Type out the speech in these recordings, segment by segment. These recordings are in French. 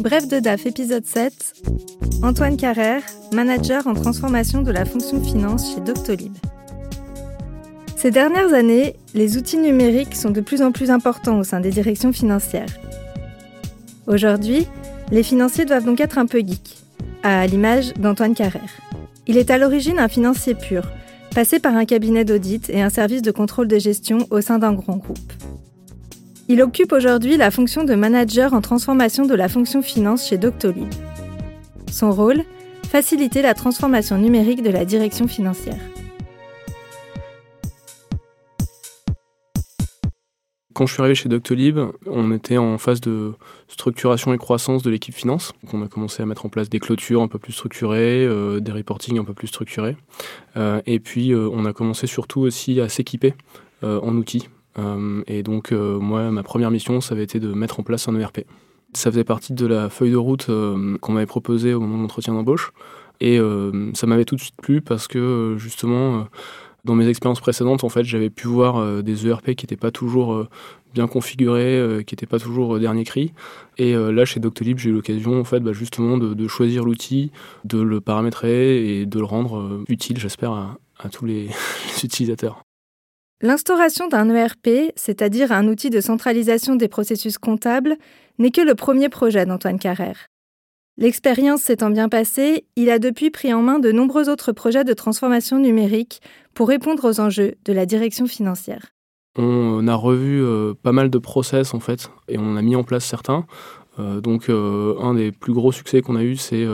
Bref de DAF épisode 7. Antoine Carrère, manager en transformation de la fonction finance chez Doctolib. Ces dernières années, les outils numériques sont de plus en plus importants au sein des directions financières. Aujourd'hui, les financiers doivent donc être un peu geeks, à l'image d'Antoine Carrère. Il est à l'origine un financier pur, passé par un cabinet d'audit et un service de contrôle de gestion au sein d'un grand groupe. Il occupe aujourd'hui la fonction de manager en transformation de la fonction finance chez Doctolib. Son rôle Faciliter la transformation numérique de la direction financière. Quand je suis arrivé chez Doctolib, on était en phase de structuration et croissance de l'équipe finance. on a commencé à mettre en place des clôtures un peu plus structurées, euh, des reportings un peu plus structurés. Euh, et puis euh, on a commencé surtout aussi à s'équiper en outils. Et donc moi, ma première mission, ça avait été de mettre en place un ERP. Ça faisait partie de la feuille de route qu'on m'avait proposée au moment de l'entretien d'embauche. Et ça m'avait tout de suite plu parce que justement dans mes expériences précédentes, en fait, j'avais pu voir euh, des ERP qui n'étaient pas toujours euh, bien configurés, euh, qui n'étaient pas toujours dernier cri. Et là, chez Doctolib, j'ai eu l'occasion, en fait, bah, justement, de, choisir l'outil, de le paramétrer et de le rendre utile, j'espère, à, tous les utilisateurs. L'instauration d'un ERP, c'est-à-dire un outil de centralisation des processus comptables, n'est que le premier projet d'Antoine Carrère. L'expérience s'étant bien passée, il a depuis pris en main de nombreux autres projets de transformation numérique pour répondre aux enjeux de la direction financière. On a revu euh, pas mal de process en fait et on a mis en place certains. Euh, donc euh, un des plus gros succès qu'on a eu c'est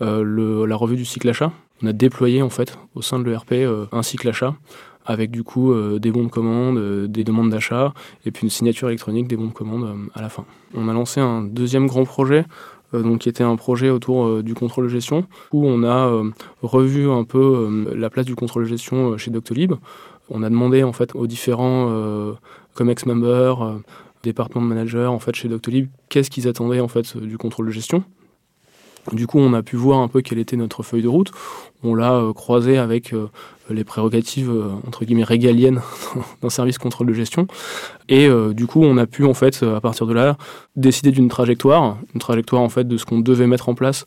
la revue du cycle achat. On a déployé en fait au sein de l'ERP un cycle achat avec du coup des bons de commande, des demandes d'achat et puis une signature électronique des bons de commande à la fin. On a lancé un deuxième grand projet euh, donc qui était un projet autour euh, du contrôle de gestion, où on a euh, revu un peu la place du contrôle de gestion chez Doctolib. On a demandé en fait aux différents COMEX members, départements de managers en fait chez Doctolib, qu'est-ce qu'ils attendaient en fait du contrôle de gestion. Du coup, on a pu voir un peu quelle était notre feuille de route. On l'a croisé avec les prérogatives entre guillemets régaliennes d'un service contrôle de gestion. Et du coup, on a pu en fait à partir de là décider d'une trajectoire, une trajectoire en fait de ce qu'on devait mettre en place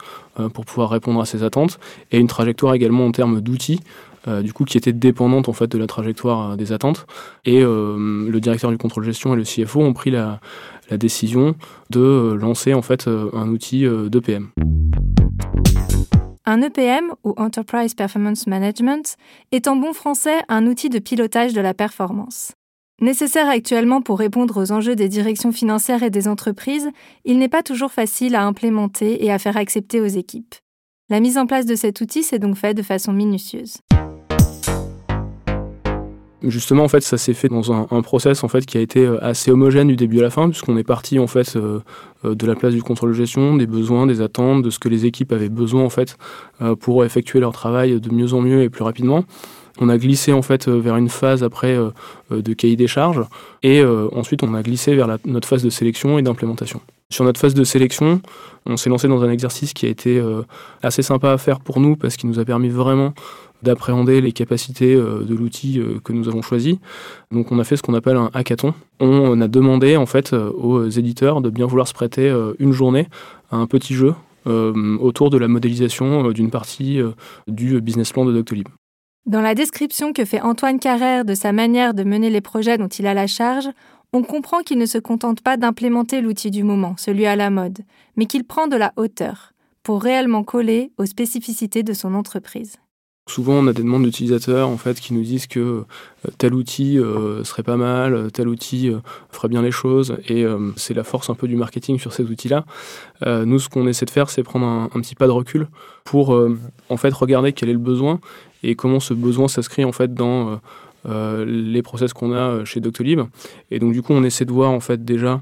pour pouvoir répondre à ces attentes, et une trajectoire également en termes d'outils. Du coup, qui était dépendante en fait de la trajectoire des attentes. Et le directeur du contrôle gestion et le CFO ont pris la, la décision de lancer en fait un outil d'EPM. Un EPM, ou Enterprise Performance Management, est en bon français un outil de pilotage de la performance. Nécessaire actuellement pour répondre aux enjeux des directions financières et des entreprises, il n'est pas toujours facile à implémenter et à faire accepter aux équipes. La mise en place de cet outil s'est donc faite de façon minutieuse. Justement, en fait, ça s'est fait dans un, process en fait qui a été euh, assez homogène du début à la fin, puisqu'on est parti en fait euh, euh, de la place du contrôle de gestion, des besoins, des attentes, de ce que les équipes avaient besoin en fait pour effectuer leur travail de mieux en mieux et plus rapidement. On a glissé en fait vers une phase après de cahier des charges, et ensuite on a glissé vers notre phase de sélection et d'implémentation. Sur notre phase de sélection, on s'est lancé dans un exercice qui a été assez sympa à faire pour nous parce qu'il nous a permis vraiment d'appréhender les capacités euh, de l'outil euh, que nous avons choisi. Donc on a fait ce qu'on appelle un hackathon. On a demandé en fait euh, aux éditeurs de bien vouloir se prêter une journée à un petit jeu autour de la modélisation d'une partie du business plan de Doctolib. Dans la description que fait Antoine Carrère de sa manière de mener les projets dont il a la charge, on comprend qu'il ne se contente pas d'implémenter l'outil du moment, celui à la mode, mais qu'il prend de la hauteur pour réellement coller aux spécificités de son entreprise. Souvent, on a des demandes d'utilisateurs en fait qui nous disent que euh, tel outil euh, serait pas mal, tel outil euh, ferait bien les choses, et c'est la force un peu du marketing sur ces outils-là. nous, ce qu'on essaie de faire, c'est prendre un, petit pas de recul pour en fait regarder quel est le besoin et comment ce besoin s'inscrit en fait dans les process qu'on a chez Doctolib. Et donc, du coup, on essaie de voir en fait déjà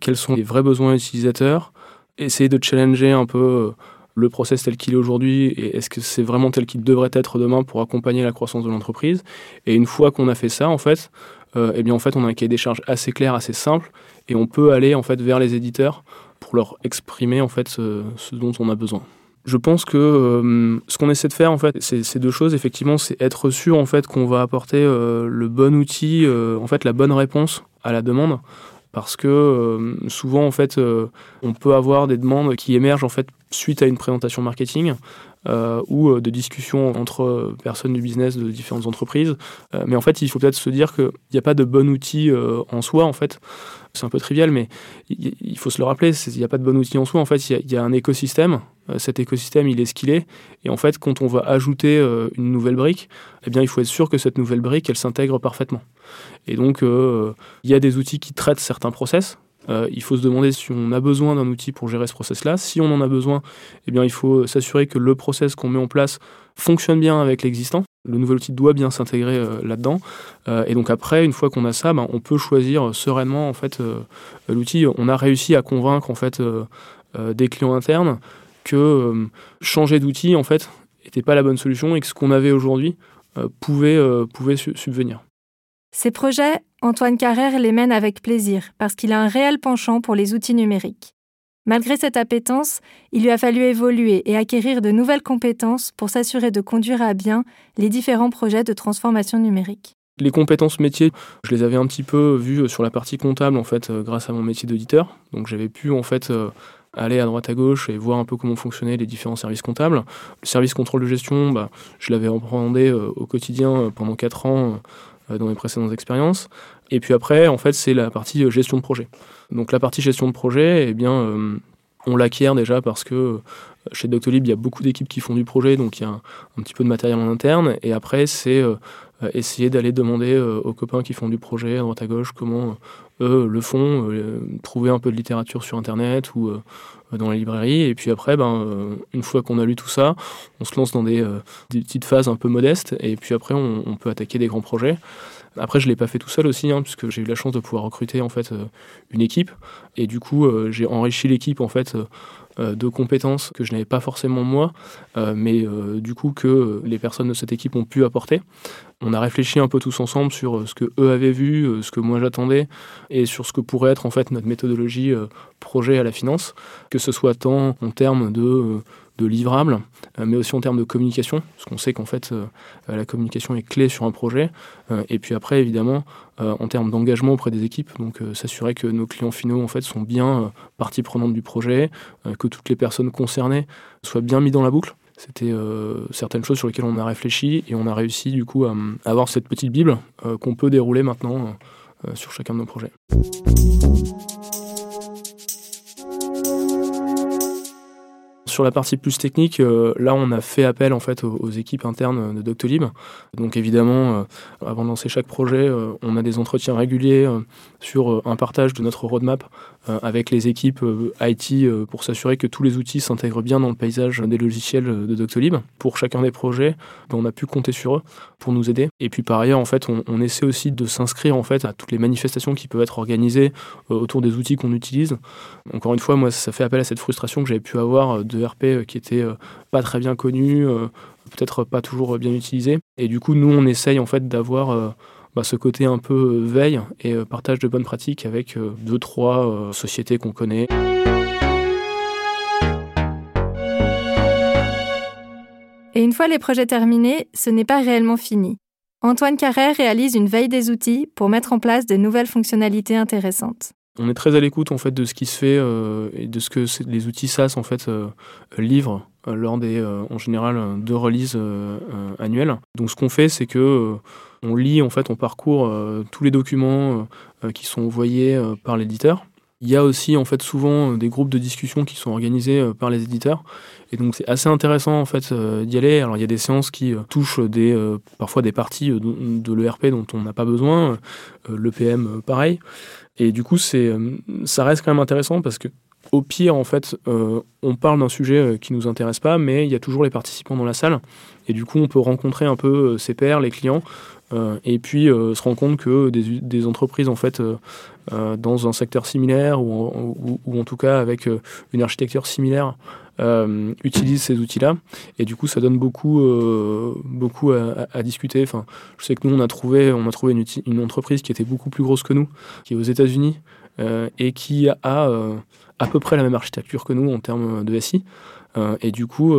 quels sont les vrais besoins utilisateurs, essayer de challenger un peu le process tel qu'il est aujourd'hui et est-ce que c'est vraiment tel qu'il devrait être demain pour accompagner la croissance de l'entreprise. Et une fois qu'on a fait ça, en fait, euh, eh bien en fait, on a un cahier des charges assez clair, assez simple, et on peut aller en fait vers les éditeurs pour leur exprimer en fait ce, dont on a besoin. Je pense que euh, ce qu'on essaie de faire en fait, c'est deux choses. Effectivement, c'est être sûr en fait qu'on va apporter euh, le bon outil, en fait la bonne réponse à la demande parce que souvent en fait on peut avoir des demandes qui émergent en fait suite à une présentation marketing euh, ou euh, de discussions entre personnes du business de différentes entreprises. Euh, mais en fait, il faut peut-être se dire qu'il n'y a pas de bon outil en soi, en fait. C'est un peu trivial, mais il faut se le rappeler, il n'y a pas de bon outil en soi. En fait, il y, a un écosystème. Cet écosystème, il est ce qu'il est. Et en fait, quand on va ajouter une nouvelle brique, eh bien, il faut être sûr que cette nouvelle brique, elle s'intègre parfaitement. Et donc, il y a des outils qui traitent certains process, euh, il faut se demander si on a besoin d'un outil pour gérer ce process-là. Si on en a besoin, eh bien, il faut s'assurer que le process qu'on met en place fonctionne bien avec l'existant. Le nouvel outil doit bien s'intégrer euh, là-dedans. Euh, et donc après, une fois qu'on a ça, ben, on peut choisir sereinement en fait l'outil. On a réussi à convaincre en fait des clients internes que changer d'outil en fait n'était pas la bonne solution et que ce qu'on avait aujourd'hui pouvait, pouvait subvenir. Ces projets, Antoine Carrère les mène avec plaisir parce qu'il a un réel penchant pour les outils numériques. Malgré cette appétence, il lui a fallu évoluer et acquérir de nouvelles compétences pour s'assurer de conduire à bien les différents projets de transformation numérique. Les compétences métiers, je les avais un petit peu vues sur la partie comptable en fait euh, grâce à mon métier d'auditeur. Donc j'avais pu en fait euh, aller à droite à gauche et voir un peu comment fonctionnaient les différents services comptables. Le service contrôle de gestion, bah, je l'avais appréhendé euh, au quotidien pendant 4 ans euh, dans mes précédentes expériences. Et puis après, en fait, c'est la partie euh, gestion de projet. Donc la partie gestion de projet, eh bien, euh, on l'acquiert déjà parce que chez Doctolib, il y a beaucoup d'équipes qui font du projet, donc il y a un, petit peu de matériel en interne. Et après, c'est essayer d'aller demander aux copains qui font du projet à droite à gauche comment eux le font, trouver un peu de littérature sur Internet ou dans la librairie. Et puis après, ben, une fois qu'on a lu tout ça, on se lance dans des, petites phases un peu modestes. Et puis après, on, peut attaquer des grands projets. Après, je ne l'ai pas fait tout seul aussi, hein, puisque j'ai eu la chance de pouvoir recruter en fait une équipe. Et du coup, j'ai enrichi l'équipe en fait euh, de compétences que je n'avais pas forcément moi, euh, mais euh, du coup que les personnes de cette équipe ont pu apporter. On a réfléchi un peu tous ensemble sur ce que eux avaient vu, ce que moi j'attendais, et sur ce que pourrait être en fait notre méthodologie projet à la finance, que ce soit tant en termes de de livrables, euh, mais aussi en termes de communication, parce qu'on sait qu'en fait, euh, la communication est clé sur un projet. Euh, et puis après, évidemment, en termes d'engagement auprès des équipes, donc s'assurer que nos clients finaux en fait sont bien partie prenante du projet, que toutes les personnes concernées soient bien mises dans la boucle. C'était certaines choses sur lesquelles on a réfléchi et on a réussi du coup à, à avoir cette petite bible qu'on peut dérouler maintenant sur chacun de nos projets. Sur la partie plus technique, euh, là on a fait appel en fait aux, équipes internes de Doctolib. Donc évidemment, euh, avant de lancer chaque projet, euh, on a des entretiens réguliers sur un partage de notre roadmap avec les équipes IT pour s'assurer que tous les outils s'intègrent bien dans le paysage des logiciels de Doctolib. Pour chacun des projets, ben, on a pu compter sur eux pour nous aider. Et puis par ailleurs, en fait, on, on essaie aussi de s'inscrire en fait à toutes les manifestations qui peuvent être organisées autour des outils qu'on utilise. Encore une fois, moi, ça fait appel à cette frustration que j'avais pu avoir de Euh, qui était euh, pas très bien connu, euh, peut-être pas toujours bien utilisé. Et du coup, nous, on essaye en fait d'avoir bah, ce côté un peu veille et partage de bonnes pratiques avec deux, trois sociétés qu'on connaît. Et une fois les projets terminés, ce n'est pas réellement fini. Antoine Carrère réalise une veille des outils pour mettre en place de nouvelles fonctionnalités intéressantes on est très à l'écoute en fait de ce qui se fait euh, et de ce que les outils SaaS fait euh, livrent euh, lors des en général deux releases annuelles. Donc ce qu'on fait c'est que on lit en fait on parcourt tous les documents qui sont envoyés par l'éditeur. Il y a aussi en fait souvent des groupes de discussion qui sont organisés par les éditeurs et donc c'est assez intéressant en fait d'y aller. Alors il y a des séances qui touchent des parfois des parties de l'ERP dont on n'a pas besoin, l'EPM pareil. Et du coup, c'est, euh, ça reste quand même intéressant parce que, au pire, en fait, euh, on parle d'un sujet euh, qui nous intéresse pas, mais il y a toujours les participants dans la salle. Et du coup, on peut rencontrer un peu ses pairs, les clients, et puis se rendre compte que des, entreprises, en fait, dans un secteur similaire ou, en tout cas avec une architecture similaire, euh, utilisent ces outils-là. Et du coup, ça donne beaucoup, euh, à, discuter. Je sais que nous, on a trouvé, une, entreprise qui était beaucoup plus grosse que nous, qui est aux États-Unis euh, euh, et qui a euh, à peu près la même architecture que nous en termes de SI. Euh, et du coup,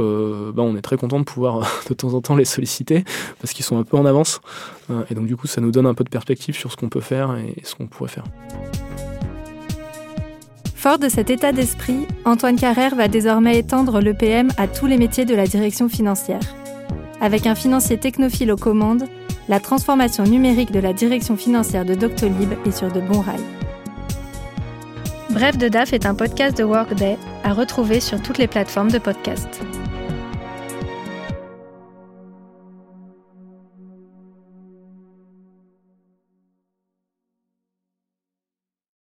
bah, on est très content de pouvoir de temps en temps les solliciter parce qu'ils sont un peu en avance. et donc, du coup, ça nous donne un peu de perspective sur ce qu'on peut faire et, et ce qu'on pourrait faire. Fort de cet état d'esprit, Antoine Carrère va désormais étendre l'EPM à tous les métiers de la direction financière. Avec un financier technophile aux commandes, la transformation numérique de la direction financière de Doctolib est sur de bons rails. Bref de DAF est un podcast de Workday à retrouver sur toutes les plateformes de podcast.